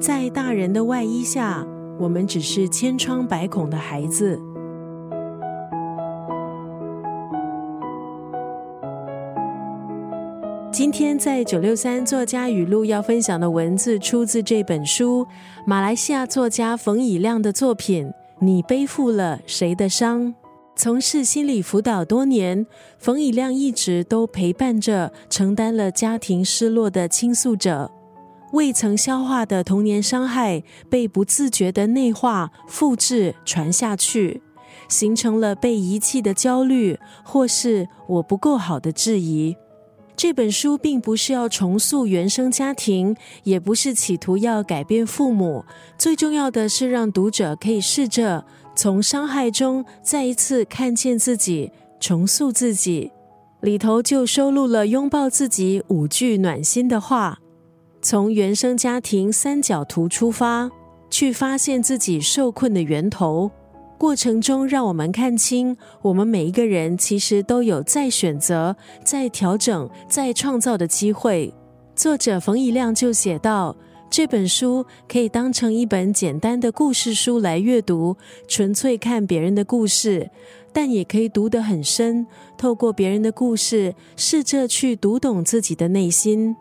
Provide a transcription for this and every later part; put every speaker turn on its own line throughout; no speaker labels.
在大人的外衣下，我们只是千疮百孔的孩子。今天在九六三作家语录要分享的文字，出自这本书，马来西亚作家冯以亮的作品《你背负了谁的伤》。从事心理辅导多年，冯以亮一直都陪伴着承担了家庭失落的倾诉者，未曾消化的童年伤害被不自觉的内化、复制、传下去，形成了被遗弃的焦虑，或是我不够好的质疑。这本书并不是要重塑原生家庭，也不是企图要改变父母，最重要的是让读者可以试着从伤害中再一次看见自己，重塑自己。里头就收录了拥抱自己五句暖心的话，从原生家庭三角图出发，去发现自己受困的源头。过程中，让我们看清，我们每一个人其实都有再选择、再调整、再创造的机会。作者冯以亮就写道：“这本书可以当成一本简单的故事书来阅读，纯粹看别人的故事；但也可以读得很深，透过别人的故事，试着去读懂自己的内心。”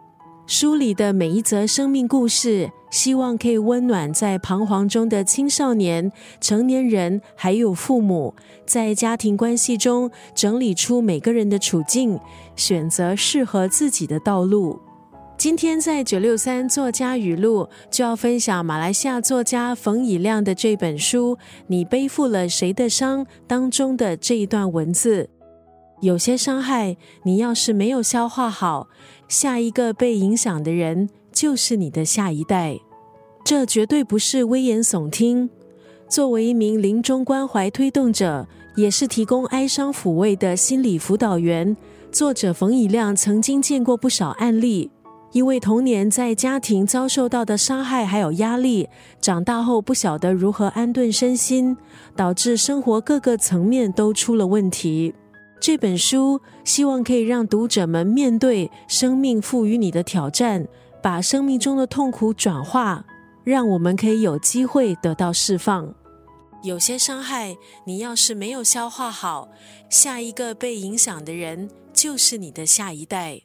书里的每一则生命故事，希望可以温暖在彷徨中的青少年、成年人，还有父母，在家庭关系中整理出每个人的处境，选择适合自己的道路。今天在九六三作家语录就要分享马来西亚作家冯以亮的这本书《你背负了谁的伤》当中的这一段文字。有些伤害，你要是没有消化好，下一个被影响的人就是你的下一代。这绝对不是危言耸听。作为一名临终关怀推动者，也是提供哀伤抚慰的心理辅导员，作者冯以亮曾经见过不少案例。因为童年在家庭遭受到的伤害还有压力，长大后不晓得如何安顿身心，导致生活各个层面都出了问题。这本书希望可以让读者们面对生命赋予你的挑战，把生命中的痛苦转化，让我们可以有机会得到释放。有些伤害，你要是没有消化好，下一个被影响的人就是你的下一代。